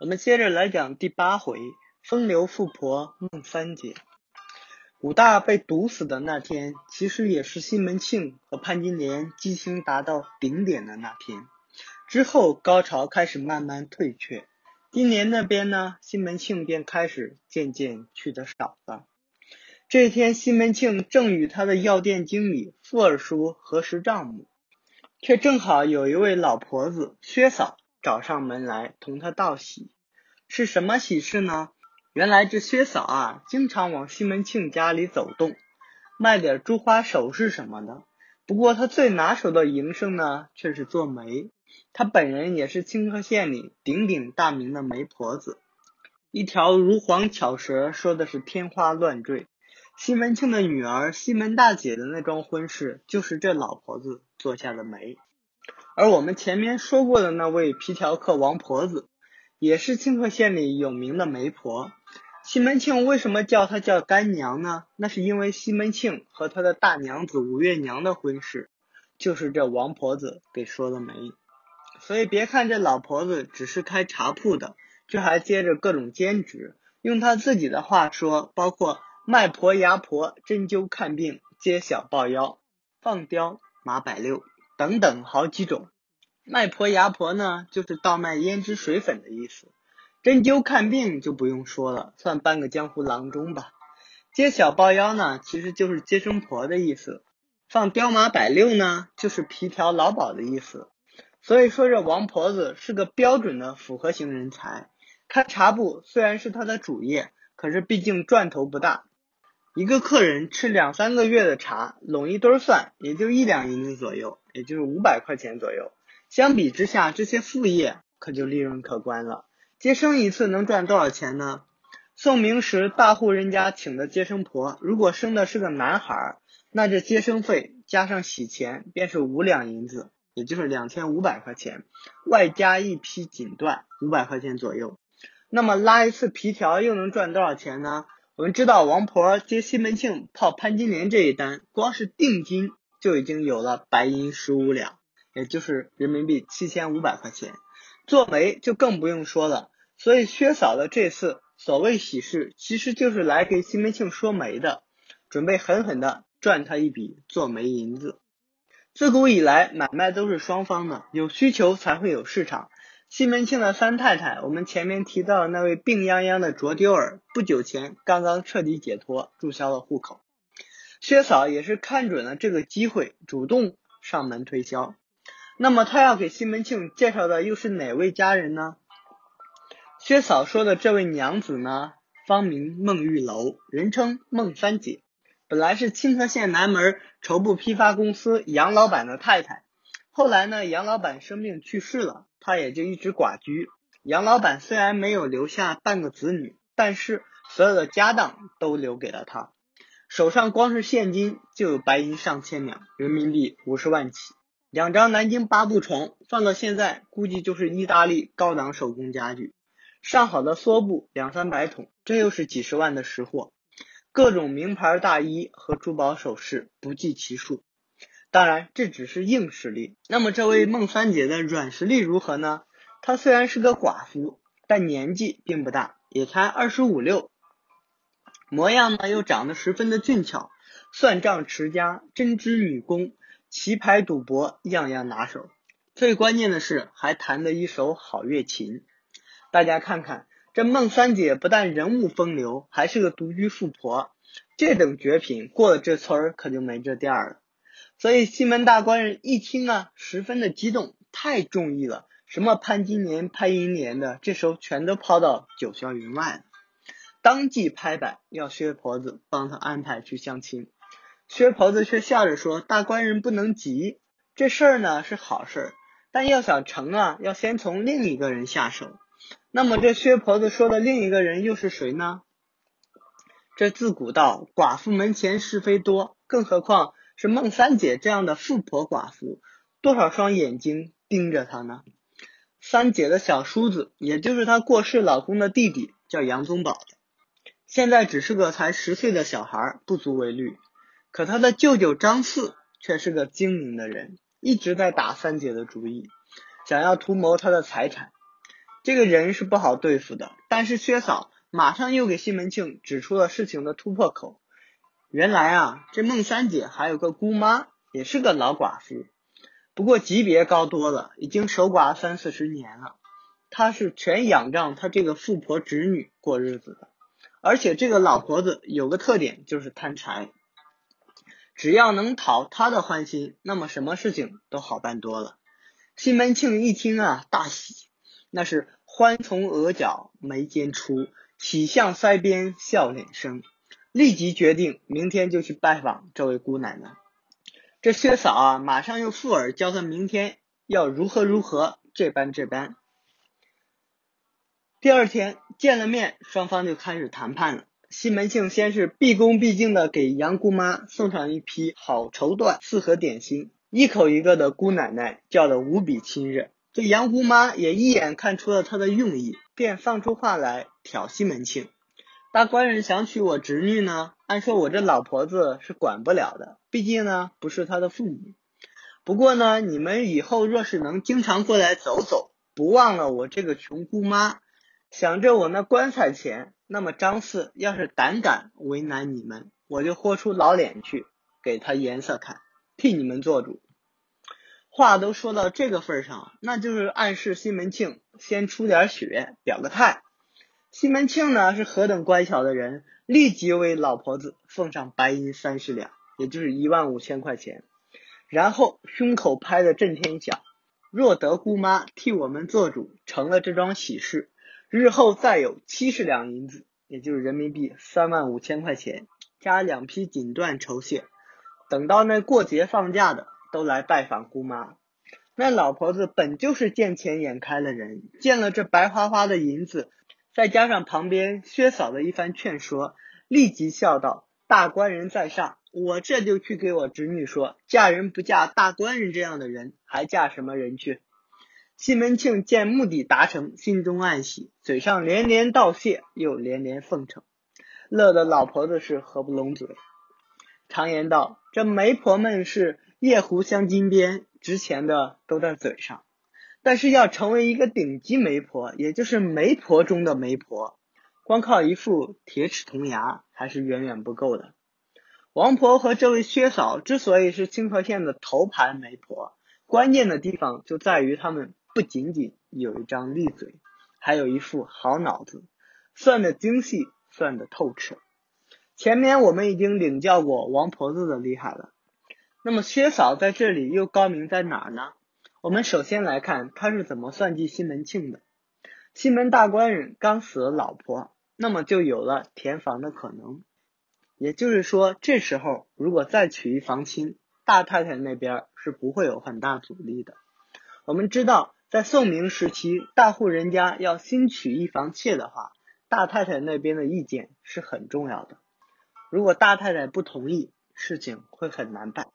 我们接着来讲第八回风流富婆孟三姐。武大被毒死的那天，其实也是西门庆和潘金莲激情达到顶点的那天。之后高潮开始慢慢退却，金莲那边呢，西门庆便开始渐渐去的少了。这天，西门庆正与他的药店经理傅二叔核实账目，却正好有一位老婆子薛嫂。找上门来同他道喜，是什么喜事呢？原来这薛嫂啊，经常往西门庆家里走动，卖点珠花首饰什么的。不过她最拿手的营生呢，却是做媒。她本人也是清河县里鼎鼎大名的媒婆子，一条如簧巧舌，说的是天花乱坠。西门庆的女儿西门大姐的那桩婚事，就是这老婆子做下的媒。而我们前面说过的那位皮条客王婆子，也是清河县里有名的媒婆。西门庆为什么叫她叫干娘呢？那是因为西门庆和他的大娘子五月娘的婚事，就是这王婆子给说的媒。所以别看这老婆子只是开茶铺的，却还接着各种兼职。用她自己的话说，包括卖婆、牙婆、针灸、看病、接小抱腰、放刁、马百六。等等好几种，卖婆牙婆呢，就是倒卖胭脂水粉的意思；针灸看病就不用说了，算半个江湖郎中吧。接小抱腰呢，其实就是接生婆的意思；放刁马百六呢，就是皮条老鸨的意思。所以说这王婆子是个标准的复合型人才。开茶铺虽然是她的主业，可是毕竟赚头不大。一个客人吃两三个月的茶，拢一堆算，也就一两银子左右，也就是五百块钱左右。相比之下，这些副业可就利润可观了。接生一次能赚多少钱呢？宋明时大户人家请的接生婆，如果生的是个男孩，那这接生费加上洗钱便是五两银子，也就是两千五百块钱，外加一批锦缎，五百块钱左右。那么拉一次皮条又能赚多少钱呢？我们知道王婆接西门庆泡潘金莲这一单，光是定金就已经有了白银十五两，也就是人民币七千五百块钱。做媒就更不用说了，所以薛嫂的这次所谓喜事，其实就是来给西门庆说媒的，准备狠狠的赚他一笔做媒银子。自古以来，买卖都是双方的，有需求才会有市场。西门庆的三太太，我们前面提到的那位病殃殃的卓丢儿，不久前刚刚彻底解脱，注销了户口。薛嫂也是看准了这个机会，主动上门推销。那么他要给西门庆介绍的又是哪位佳人呢？薛嫂说的这位娘子呢，芳名孟玉楼，人称孟三姐，本来是清河县南门绸布批发公司杨老板的太太。后来呢，杨老板生病去世了，她也就一直寡居。杨老板虽然没有留下半个子女，但是所有的家当都留给了她，手上光是现金就有白银上千两，人民币五十万起。两张南京八步床放到现在，估计就是意大利高档手工家具。上好的梭布两三百桶，这又是几十万的实货。各种名牌大衣和珠宝首饰不计其数。当然，这只是硬实力。那么，这位孟三姐的软实力如何呢？她虽然是个寡妇，但年纪并不大，也才二十五六，模样呢又长得十分的俊俏，算账持家，针织女工，棋牌赌博样样拿手。最关键的是，还弹得一手好乐琴。大家看看，这孟三姐不但人物风流，还是个独居富婆，这等绝品，过了这村儿可就没这店儿了。所以西门大官人一听啊，十分的激动，太中意了。什么潘金莲、潘银莲的，这时候全都抛到九霄云外了。当即拍板要薛婆子帮他安排去相亲。薛婆子却笑着说：“大官人不能急，这事儿呢是好事，但要想成啊，要先从另一个人下手。那么这薛婆子说的另一个人又是谁呢？这自古道寡妇门前是非多，更何况……是孟三姐这样的富婆寡妇，多少双眼睛盯着她呢？三姐的小叔子，也就是她过世老公的弟弟，叫杨宗保，现在只是个才十岁的小孩，不足为虑。可他的舅舅张四却是个精明的人，一直在打三姐的主意，想要图谋她的财产。这个人是不好对付的。但是薛嫂马上又给西门庆指出了事情的突破口。原来啊，这孟三姐还有个姑妈，也是个老寡妇，不过级别高多了，已经守寡三四十年了。她是全仰仗她这个富婆侄女过日子的。而且这个老婆子有个特点，就是贪财。只要能讨她的欢心，那么什么事情都好办多了。西门庆一听啊，大喜，那是欢从额角眉间出，喜向腮边笑脸生，立即决定明天就去拜访这位姑奶奶。这薛嫂啊，马上又附耳教他明天要如何如何，这般这般。第二天见了面，双方就开始谈判了。西门庆先是毕恭毕敬的给杨姑妈送上一批好绸缎、四盒点心，一口一个的姑奶奶叫得无比亲热。这杨姑妈也一眼看出了他的用意，便放出话来挑西门庆：“大官人想娶我侄女呢，按说我这老婆子是管不了的，毕竟呢不是他的父母。不过呢，你们以后若是能经常过来走走，不忘了我这个穷姑妈，想着我那棺材钱。”那么张四要是胆敢为难你们，我就豁出老脸去给他颜色看，替你们做主。话都说到这个份上，那就是暗示西门庆先出点血，表个态。西门庆呢是何等乖巧的人，立即为老婆子奉上白银三十两，也就是一万五千块钱，然后胸口拍的震天响，若得姑妈替我们做主，成了这桩喜事。日后再有七十两银子，也就是人民币三万五千块钱，加两批锦缎酬谢，等到那过节放假的都来拜访姑妈。那老婆子本就是见钱眼开的人，见了这白花花的银子，再加上旁边薛嫂的一番劝说，立即笑道：“大官人在上，我这就去给我侄女说，嫁人不嫁大官人这样的人，还嫁什么人去？”西门庆见目的达成，心中暗喜，嘴上连连道谢，又连连奉承，乐得老婆子是合不拢嘴。常言道，这媒婆们是夜壶镶金边，值钱的都在嘴上。但是要成为一个顶级媒婆，也就是媒婆中的媒婆，光靠一副铁齿铜牙还是远远不够的。王婆和这位薛嫂之所以是清河县的头牌媒婆，关键的地方就在于他们。不仅仅有一张利嘴，还有一副好脑子，算得精细，算得透彻。前面我们已经领教过王婆子的厉害了，那么薛嫂在这里又高明在哪儿呢？我们首先来看她是怎么算计西门庆的。西门大官人刚死了老婆，那么就有了填房的可能，也就是说，这时候如果再娶一房亲，大太太那边是不会有很大阻力的。我们知道。在宋明时期，大户人家要新娶一房妾的话，大太太那边的意见是很重要的。如果大太太不同意，事情会很难办。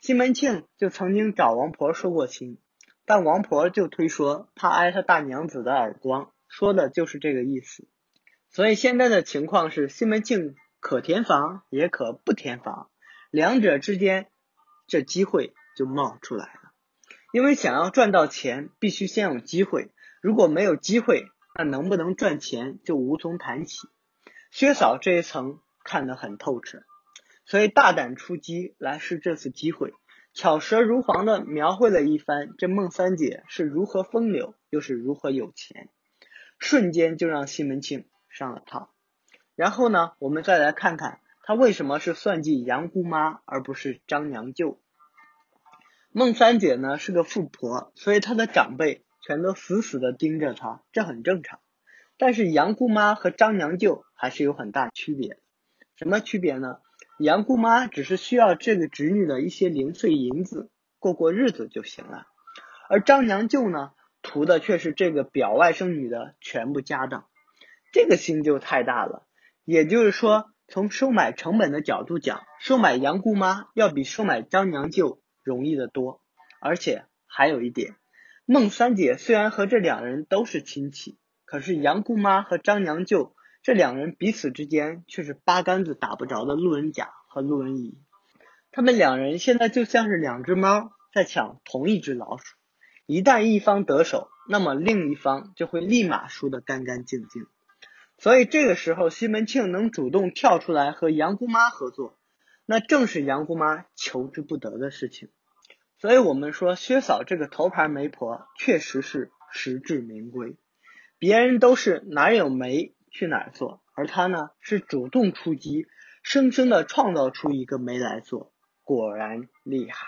西门庆就曾经找王婆说过亲，但王婆就推说怕挨他大娘子的耳光，说的就是这个意思。所以现在的情况是，西门庆可填房也可不填房，两者之间这机会就冒出来。因为想要赚到钱，必须先有机会。如果没有机会，那能不能赚钱就无从谈起。薛嫂这一层看得很透彻，所以大胆出击来试这次机会，巧舌如簧的描绘了一番这孟三姐是如何风流，又是如何有钱，瞬间就让西门庆上了套。然后呢，我们再来看看他为什么是算计杨姑妈，而不是张娘舅。孟三姐呢是个富婆，所以她的长辈全都死死的盯着她，这很正常。但是杨姑妈和张娘舅还是有很大区别。什么区别呢？杨姑妈只是需要这个侄女的一些零碎银子过过日子就行了，而张娘舅呢，图的却是这个表外甥女的全部家当。这个心就太大了。也就是说，从收买成本的角度讲，收买杨姑妈要比收买张娘舅。容易的多，而且还有一点，孟三姐虽然和这两人都是亲戚，可是杨姑妈和张娘舅这两人彼此之间却是八竿子打不着的路人甲和路人乙。他们两人现在就像是两只猫在抢同一只老鼠，一旦一方得手，那么另一方就会立马输得干干净净。所以这个时候，西门庆能主动跳出来和杨姑妈合作，那正是杨姑妈求之不得的事情。所以我们说，薛嫂这个头牌媒婆确实是实至名归。别人都是哪有媒去哪儿做，而她呢是主动出击，生生的创造出一个媒来做，果然厉害。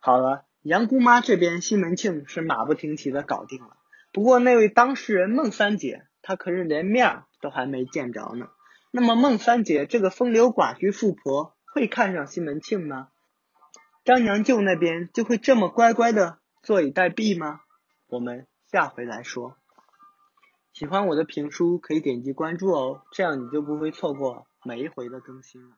好了，杨姑妈这边西门庆是马不停蹄的搞定了，不过那位当事人孟三姐。她可是连面都还没见着呢。那么孟三姐这个风流寡居富婆会看上西门庆吗？张娘舅那边就会这么乖乖的坐以待毙吗？我们下回来说。喜欢我的评书可以点击关注哦，这样你就不会错过每一回的更新了。